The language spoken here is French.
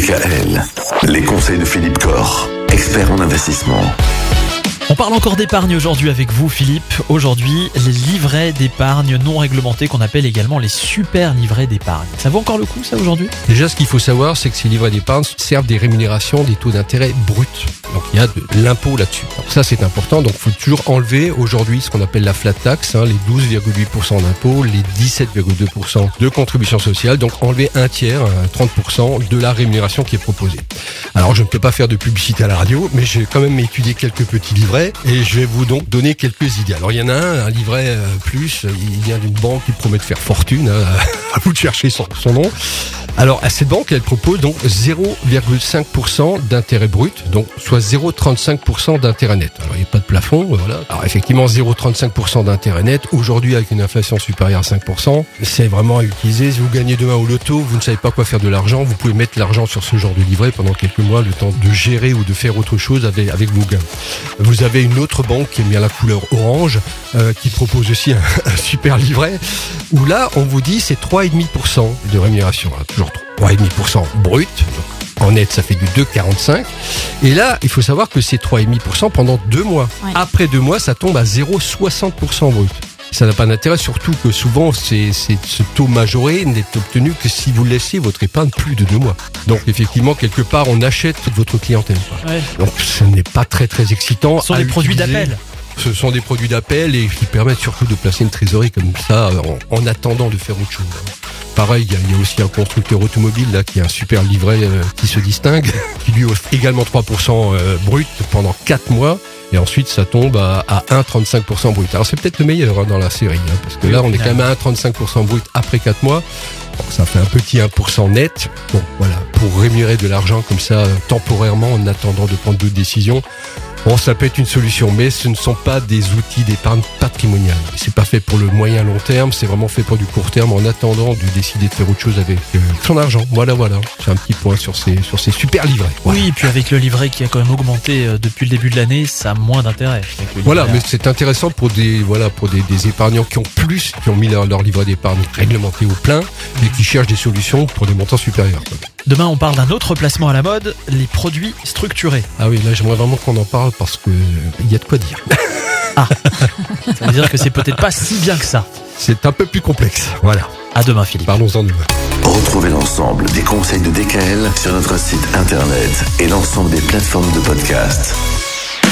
DKL. Les conseils de Philippe Corr, expert en investissement. On parle encore d'épargne aujourd'hui avec vous Philippe. Aujourd'hui, les livrets d'épargne non réglementés qu'on appelle également les super livrets d'épargne. Ça vaut encore le coup ça aujourd'hui? Déjà, ce qu'il faut savoir, c'est que ces livrets d'épargne servent des rémunérations des taux d'intérêt bruts. Donc il y a de l'impôt là-dessus. Ça, c'est important. Donc il faut toujours enlever aujourd'hui ce qu'on appelle la flat tax, hein, les 12,8% d'impôt, les 17,2% de contribution sociale. Donc enlever un tiers, hein, 30% de la rémunération qui est proposée. Alors je ne peux pas faire de publicité à la radio, mais j'ai quand même étudié quelques petits livrets et je vais vous donc donner quelques idées. Alors il y en a un, un livret euh, plus, il vient d'une banque qui promet de faire fortune, hein, à vous de chercher son, son nom. Alors à cette banque, elle propose donc 0,5% d'intérêt brut, donc soit 0,35% d'intérêt net. Alors il n'y a pas de plafond, voilà. Alors effectivement 0,35% d'intérêt net, aujourd'hui avec une inflation supérieure à 5%, c'est vraiment à utiliser. Si vous gagnez demain au loto, vous ne savez pas quoi faire de l'argent, vous pouvez mettre l'argent sur ce genre de livret pendant quelques mois, le temps de gérer ou de faire autre chose avec, vos gains. Vous avez une autre banque qui est bien la couleur orange, euh, qui propose aussi un, super livret, où là on vous dit c'est 3,5% de rémunération, toujours 3,5% brut. Donc, en net, ça fait du 2,45. Et là, il faut savoir que c'est 3,5% pendant deux mois. Ouais. Après deux mois, ça tombe à 0,60% brut. Ça n'a pas d'intérêt, surtout que souvent, c'est, c'est- ce taux majoré n'est obtenu que si vous laissez votre épargne plus de deux mois. Donc, effectivement, quelque part, on achète votre clientèle. Ouais. Donc, ce n'est pas très, très excitant. Ce sont des produits d'appel. Ce sont des produits d'appel et qui permettent surtout de placer une trésorerie comme ça en, en attendant de faire autre chose. Pareil, il y, a- aussi un constructeur automobile là qui a un super livret euh, qui se distingue, qui lui offre également 3% euh, brut pendant 4 mois. Et ensuite, ça tombe à, à 1,35% brut. Alors, c'est peut-être le meilleur hein, dans la série, hein, parce que là, on est quand même à 1,35% brut après 4 mois. Donc, ça fait un petit 1% net. Bon, voilà, pour rémunérer de l'argent comme ça, euh, temporairement, en attendant de prendre d'autres décisions. Bon, ça peut être une solution, mais ce ne sont pas des outils d'épargne patrimoniale. C'est pas fait pour le moyen long terme, c'est vraiment fait pour du court terme en attendant de décider de faire autre chose avec euh, son argent. Voilà, voilà. C'est un petit point sur ces, sur ces super livrets. Voilà. Oui, et puis avec le livret qui a quand même augmenté euh, depuis le début de l'année, ça a moins d'intérêt. Voilà, mais c'est intéressant pour des voilà pour des, des épargnants qui ont plus, qui ont mis leur, leur livret d'épargne réglementé au plein et qui cherchent des solutions pour des montants supérieurs. Demain, on parle d'un autre placement à la mode, les produits structurés. Ah oui, là j'aimerais vraiment qu'on en parle parce que il y a de quoi dire. Ça veut dire que c'est peut-être pas si bien que ça. C'est un peu plus complexe. Voilà. À demain, Philippe. Parlons-en demain. Retrouvez l'ensemble des conseils de DKL sur notre site internet et l'ensemble des plateformes de podcast.